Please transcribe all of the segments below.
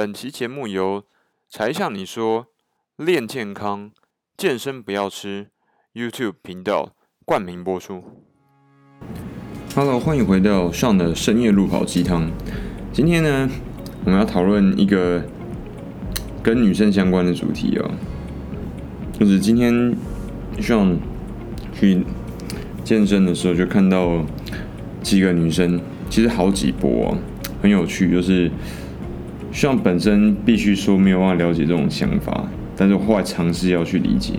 本期节目由才向你说练健康、健身不要吃 YouTube 频道冠名播出。Hello，欢迎回到上的深夜路跑鸡汤。今天呢，我们要讨论一个跟女生相关的主题哦，就是今天上去健身的时候，就看到几个女生，其实好几波哦，很有趣，就是。像本身必须说没有办法了解这种想法，但是我后来尝试要去理解，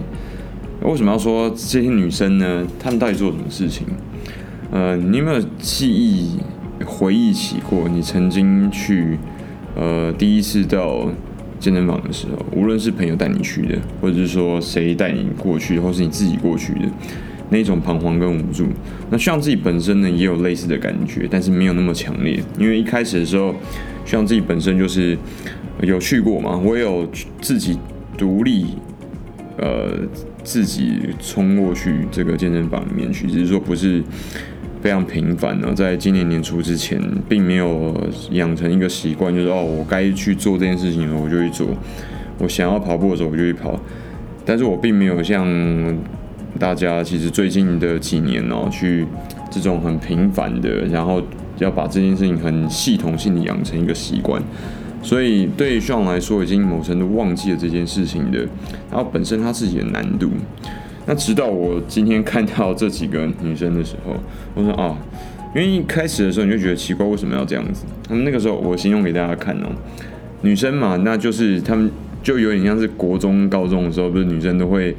为什么要说这些女生呢？她们到底做什么事情？呃，你有没有记忆回忆起过你曾经去呃第一次到健身房的时候，无论是朋友带你去的，或者是说谁带你过去，或是你自己过去的那种彷徨跟无助？那像自己本身呢也有类似的感觉，但是没有那么强烈，因为一开始的时候。像自己本身就是有去过嘛，我也有自己独立，呃，自己冲过去这个健身房里面去，只是说不是非常频繁呢。在今年年初之前，并没有养成一个习惯，就是哦，我该去做这件事情了，我就去做；我想要跑步的时候，我就去跑。但是我并没有像大家其实最近的几年哦，去这种很频繁的，然后。要把这件事情很系统性的养成一个习惯，所以对于 Sean 来说，已经某程度忘记了这件事情的，然后本身他自己的难度。那直到我今天看到这几个女生的时候，我说啊，因为一开始的时候你就觉得奇怪，为什么要这样子？那么那个时候我形容给大家看哦，女生嘛，那就是她们就有点像是国中、高中的时候，不是女生都会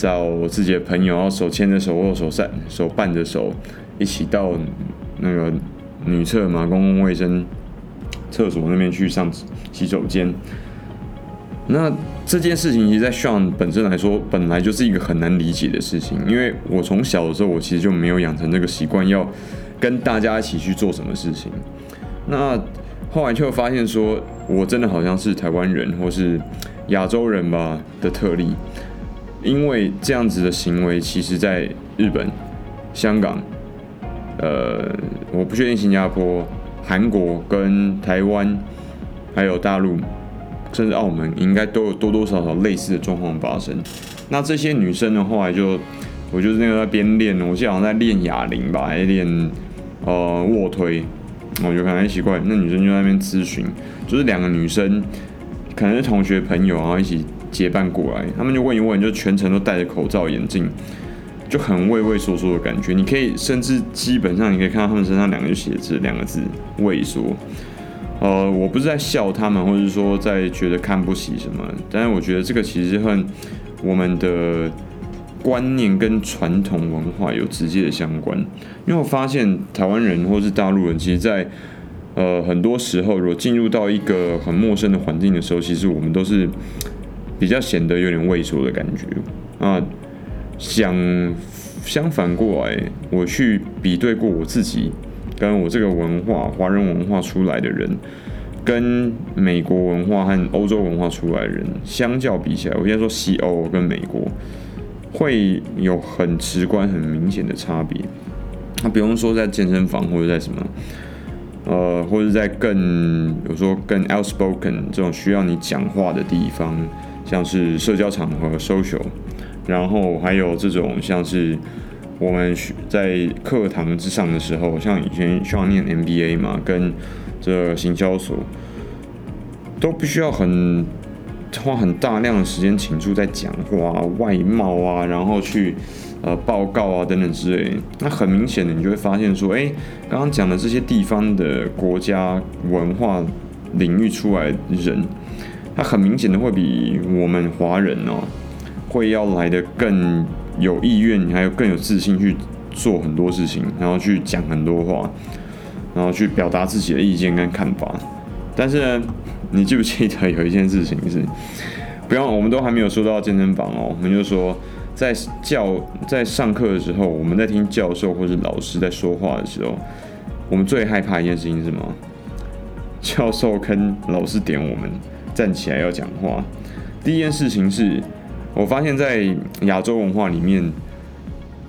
找我自己的朋友，然后手牵着手握手散手伴着手一起到那个。女厕嘛，公共卫生厕所那边去上洗手间。那这件事情，其实在 Sean 本身来说，本来就是一个很难理解的事情。因为我从小的时候，我其实就没有养成这个习惯，要跟大家一起去做什么事情。那后来就发现说，我真的好像是台湾人或是亚洲人吧的特例，因为这样子的行为，其实在日本、香港。呃，我不确定新加坡、韩国跟台湾，还有大陆，甚至澳门，应该都有多多少少类似的状况发生。那这些女生呢，后来就，我就是那个在边练，我记得好像在练哑铃吧，还练呃卧推，我就感觉奇怪，那女生就在那边咨询，就是两个女生，可能是同学朋友，然后一起结伴过来，他们就问一问，就全程都戴着口罩、眼镜。就很畏畏缩缩的感觉，你可以甚至基本上你可以看到他们身上两个就写着两个字畏缩。呃，我不是在笑他们，或者是说在觉得看不起什么，但是我觉得这个其实和我们的观念跟传统文化有直接的相关。因为我发现台湾人或是大陆人，其实在呃很多时候，如果进入到一个很陌生的环境的时候，其实我们都是比较显得有点畏缩的感觉啊。想相反过来，我去比对过我自己，跟我这个文化华人文化出来的人，跟美国文化和欧洲文化出来的人相较比起来，我先说西欧跟美国会有很直观、很明显的差别。那比方说在健身房或者在什么，呃，或者在更有说更 outspoken 这种需要你讲话的地方，像是社交场合 social。然后还有这种像是我们在课堂之上的时候，像以前需要念 MBA 嘛，跟这行销所都必须要很花很大量的时间倾注在讲话、外貌啊，然后去呃报告啊等等之类。那很明显的，你就会发现说，哎，刚刚讲的这些地方的国家文化领域出来人，他很明显的会比我们华人哦。会要来的更有意愿，还有更有自信去做很多事情，然后去讲很多话，然后去表达自己的意见跟看法。但是呢，你记不记得有一件事情是，不要，我们都还没有说到健身房哦，我们就说在教在上课的时候，我们在听教授或者老师在说话的时候，我们最害怕一件事情是什么？教授跟老师点我们站起来要讲话，第一件事情是。我发现，在亚洲文化里面，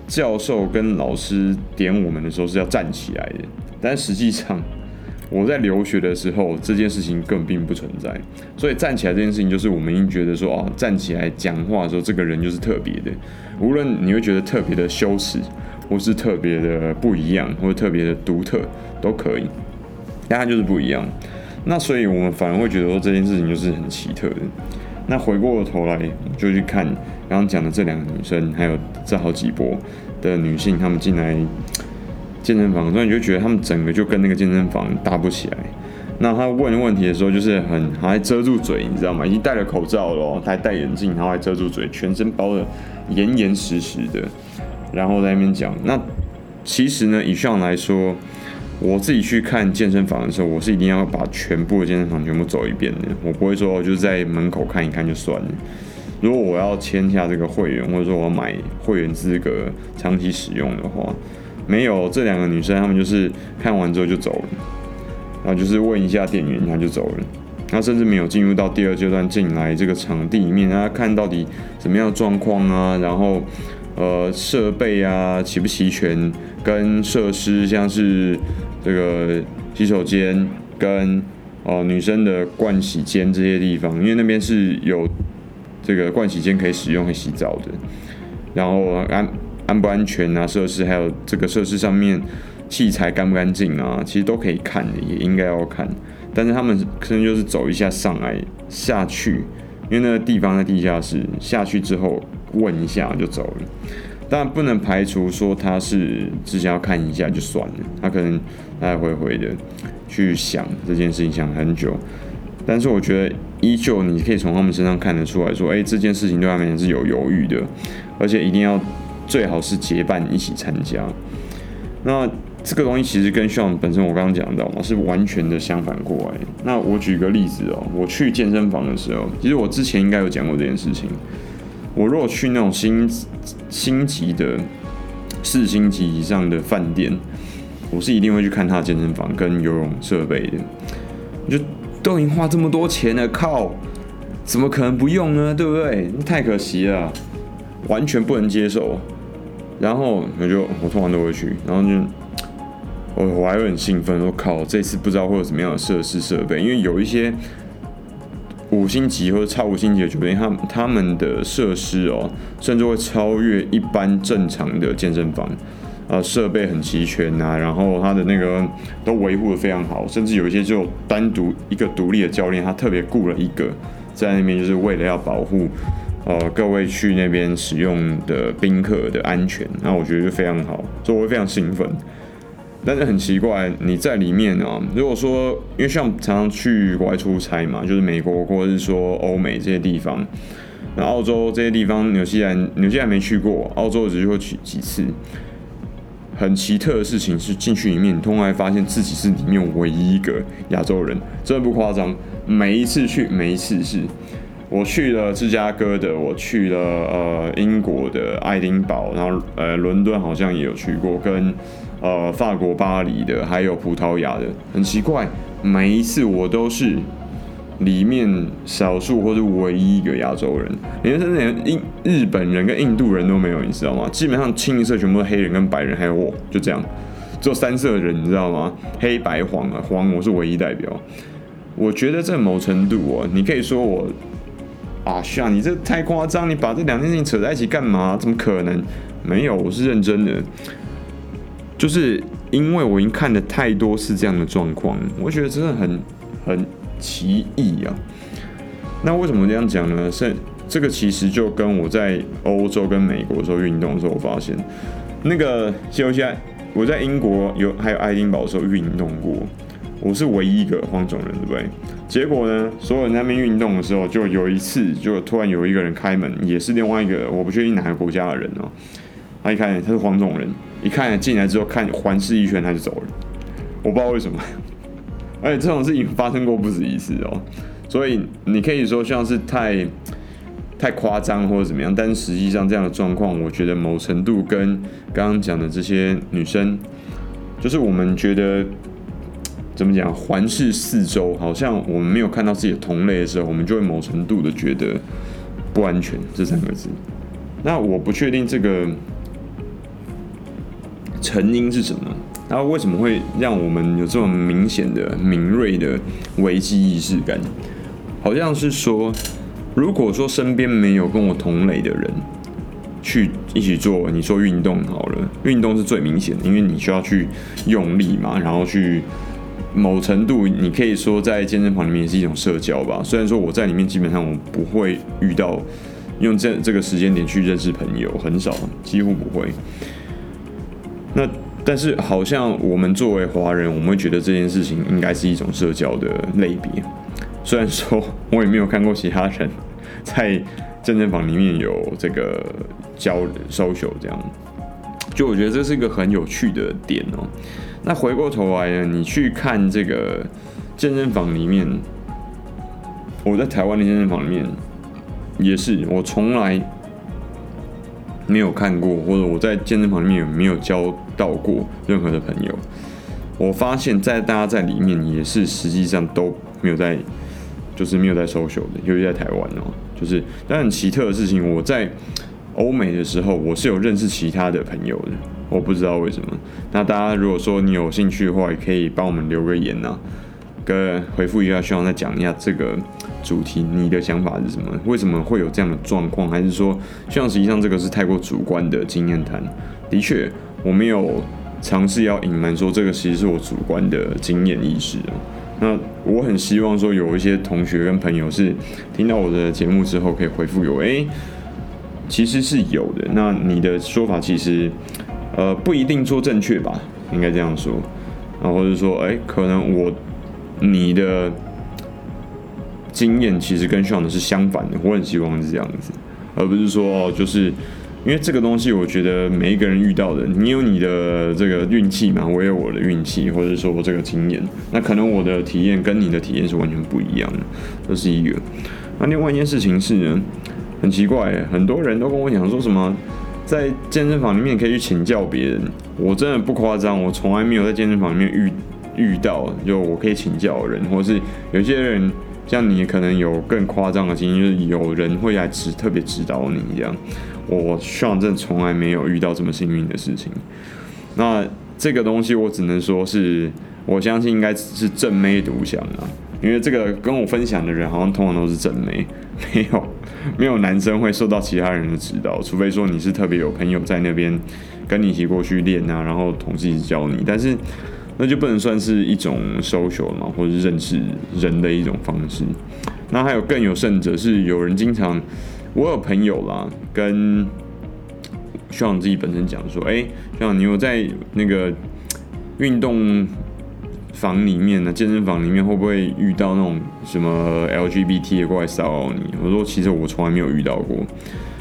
教授跟老师点我们的时候是要站起来的，但实际上，我在留学的时候，这件事情根本并不存在。所以站起来这件事情，就是我们已经觉得说，哦，站起来讲话的时候，这个人就是特别的。无论你会觉得特别的羞耻，或是特别的不一样，或者特别的独特，都可以。但它就是不一样。那所以我们反而会觉得说，这件事情就是很奇特的。那回过头来，就去看刚刚讲的这两个女生，还有这好几波的女性，她们进来。健身房，所以你就觉得她们整个就跟那个健身房搭不起来。那他问问题的时候，就是很还遮住嘴，你知道吗？已经戴了口罩了，他还戴眼镜，然后还遮住嘴，全身包得严严实实的，然后在那边讲。那其实呢，以上来说，我自己去看健身房的时候，我是一定要把全部的健身房全部走一遍的。我不会说就是在门口看一看就算了。如果我要签下这个会员，或者说我买会员资格长期使用的话。没有，这两个女生，她们就是看完之后就走了，然后就是问一下店员，她就走了。她甚至没有进入到第二阶段进来这个场地里面，她看到底怎么样的状况啊，然后呃设备啊齐不齐全，跟设施像是这个洗手间跟哦、女生的盥洗间这些地方，因为那边是有这个盥洗间可以使用可以洗澡的，然后安。安不安全啊？设施还有这个设施上面器材干不干净啊？其实都可以看的，也应该要看。但是他们可能就是走一下上来下去，因为那个地方在地下室，下去之后问一下就走了。但不能排除说他是只想要看一下就算了，他可能来来回回的去想这件事情想很久。但是我觉得依旧你可以从他们身上看得出来说，哎，这件事情对他们也是有犹豫的，而且一定要。最好是结伴一起参加。那这个东西其实跟 Sean 本身我刚刚讲到嘛，是完全的相反过来。那我举个例子哦，我去健身房的时候，其实我之前应该有讲过这件事情。我如果去那种星星级的四星级以上的饭店，我是一定会去看他的健身房跟游泳设备的。就都已经花这么多钱了，靠，怎么可能不用呢？对不对？太可惜了，完全不能接受。然后我就我通常都会去，然后就我我还会很兴奋，我靠，这次不知道会有什么样的设施设备，因为有一些五星级或者超五星级的酒店，他他们的设施哦，甚至会超越一般正常的健身房，啊，设备很齐全呐，然后他的那个都维护得非常好，甚至有一些就单独一个独立的教练，他特别雇了一个在那边，就是为了要保护。呃，各位去那边使用的宾客的安全，那我觉得就非常好，所以我会非常兴奋。但是很奇怪，你在里面啊，如果说因为像常常去国外出差嘛，就是美国或者是说欧美这些地方，那澳洲这些地方，纽西兰纽西兰没去过，澳洲只去过几几次。很奇特的事情是，进去里面，你突然发现自己是里面唯一一个亚洲人，真的不夸张。每一次去，每一次是。我去了芝加哥的，我去了呃英国的爱丁堡，然后呃伦敦好像也有去过，跟呃法国巴黎的，还有葡萄牙的。很奇怪，每一次我都是里面少数或是唯一一个亚洲人，连甚至连印日本人跟印度人都没有，你知道吗？基本上清一色全部是黑人跟白人，还有我，就这样，只有三色人，你知道吗？黑白黄啊，黄我是唯一代表。我觉得这某程度哦，你可以说我。啊，是啊，你这太夸张！你把这两件事情扯在一起干嘛？怎么可能？没有，我是认真的。就是因为我已经看了太多次这样的状况，我觉得真的很很奇异啊。那为什么这样讲呢？是这个其实就跟我在欧洲跟美国的时候运动的时候，我发现那个休息，我在英国有还有爱丁堡的时候运动过。我是唯一一个黄种人，对不对？结果呢，所有人那边运动的时候，就有一次，就突然有一个人开门，也是另外一个我不确定哪个国家的人哦。他一看，他是黄种人，一看进来之后看环视一圈，他就走了。我不知道为什么，而且这种事情发生过不止一次哦。所以你可以说像是太太夸张或者怎么样，但实际上这样的状况，我觉得某程度跟刚刚讲的这些女生，就是我们觉得。怎么讲？环视四周，好像我们没有看到自己的同类的时候，我们就会某程度的觉得不安全。这三个字，那我不确定这个成因是什么？然后为什么会让我们有这么明显的、敏锐的危机意识感？好像是说，如果说身边没有跟我同类的人去一起做，你说运动好了，运动是最明显的，因为你需要去用力嘛，然后去某程度，你可以说在健身房里面也是一种社交吧。虽然说我在里面基本上我不会遇到用这这个时间点去认识朋友，很少，几乎不会。那但是好像我们作为华人，我们会觉得这件事情应该是一种社交的类别。虽然说我也没有看过其他人在健身房里面有这个交 social 这样，就我觉得这是一个很有趣的点哦。那回过头来呢，你去看这个健身房里面，我在台湾的健身房里面也是，我从来。没有看过，或者我在健身房里面也没有交到过任何的朋友？我发现，在大家在里面也是实际上都没有在，就是没有在 social 的，尤其在台湾哦。就是但很奇特的事情，我在欧美的时候，我是有认识其他的朋友的，我不知道为什么。那大家如果说你有兴趣的话，也可以帮我们留个言呐，跟回复一下，希望再讲一下这个。主题，你的想法是什么？为什么会有这样的状况？还是说，像实际上这个是太过主观的经验谈？的确，我没有尝试要隐瞒说这个其实是我主观的经验意识。那我很希望说有一些同学跟朋友是听到我的节目之后可以回复我，诶，其实是有的。那你的说法其实呃不一定说正确吧？应该这样说。然后或者说，诶，可能我你的。经验其实跟希望的是相反的，我很希望是这样子，而不是说，就是因为这个东西，我觉得每一个人遇到的，你有你的这个运气嘛，我有我的运气，或者说我这个经验，那可能我的体验跟你的体验是完全不一样的，这是一个。那另外一件事情是呢，很奇怪，很多人都跟我讲说什么，在健身房里面可以去请教别人，我真的不夸张，我从来没有在健身房里面遇遇到，就我可以请教的人，或是有些人。像你可能有更夸张的经验，就是有人会来指特别指导你这样。我 Sean 真的从来没有遇到这么幸运的事情。那这个东西我只能说是，我相信应该是正妹独享啊，因为这个跟我分享的人好像通常都是正妹，没有没有男生会受到其他人的指导，除非说你是特别有朋友在那边跟你一起过去练啊，然后同时一直教你，但是。那就不能算是一种 social 嘛，或者是认识人的一种方式。那还有更有甚者，是有人经常，我有朋友啦，跟希望自己本身讲说，哎、欸，像你有在那个运动房里面呢，健身房里面会不会遇到那种什么 LGBT 的过来骚扰你？我说其实我从来没有遇到过，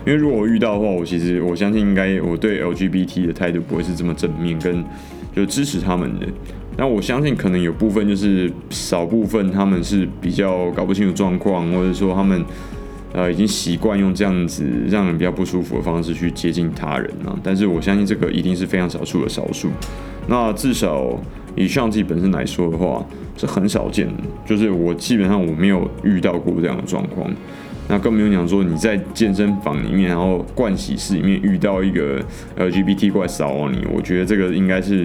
因为如果我遇到的话，我其实我相信应该我对 LGBT 的态度不会是这么正面跟。就支持他们的，那我相信可能有部分就是少部分他们是比较搞不清楚状况，或者说他们呃已经习惯用这样子让人比较不舒服的方式去接近他人啊。但是我相信这个一定是非常少数的少数。那至少以上自己本身来说的话，是很少见的。就是我基本上我没有遇到过这样的状况。那更不用讲说你在健身房里面，然后盥洗室里面遇到一个 LGBT 过来骚扰你，我觉得这个应该是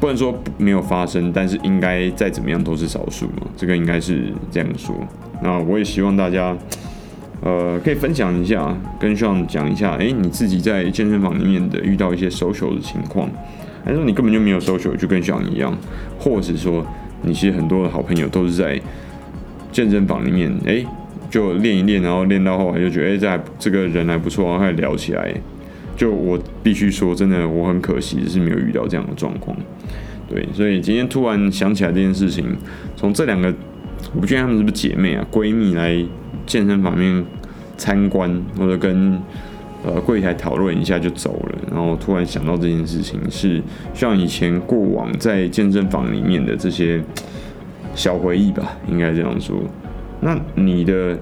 不能说没有发生，但是应该再怎么样都是少数嘛，这个应该是这样说。那我也希望大家，呃，可以分享一下，跟上讲一下，诶，你自己在健身房里面的遇到一些 social 的情况，还是说你根本就没有 social，就跟 Sean 一样，或者说你其实很多的好朋友都是在健身房里面，诶。就练一练，然后练到后来就觉得，哎、这还这个人还不错，然后开始聊起来。就我必须说，真的，我很可惜是没有遇到这样的状况。对，所以今天突然想起来这件事情，从这两个，我不确定她们是不是姐妹啊，闺蜜来健身房面参观，或者跟呃柜台讨论一下就走了。然后突然想到这件事情，是像以前过往在健身房里面的这些小回忆吧，应该这样说。那你的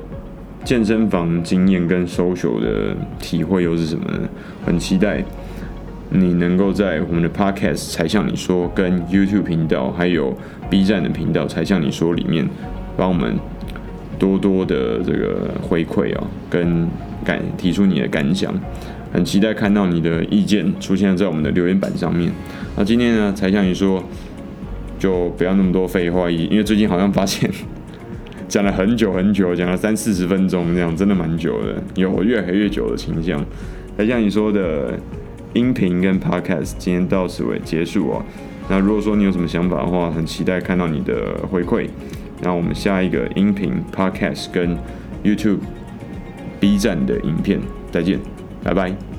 健身房经验跟 social 的体会又是什么呢？很期待你能够在我们的 podcast 才向你说，跟 YouTube 频道还有 B 站的频道才向你说里面，帮我们多多的这个回馈啊，跟感提出你的感想。很期待看到你的意见出现在我们的留言板上面。那今天呢，才向你说，就不要那么多废话，因为最近好像发现讲了很久很久，讲了三四十分钟这样，真的蛮久的，有越来越久的倾向。那像你说的音频跟 podcast 今天到此为结束哦。那如果说你有什么想法的话，很期待看到你的回馈。那我们下一个音频 podcast 跟 YouTube B 站的影片再见，拜拜。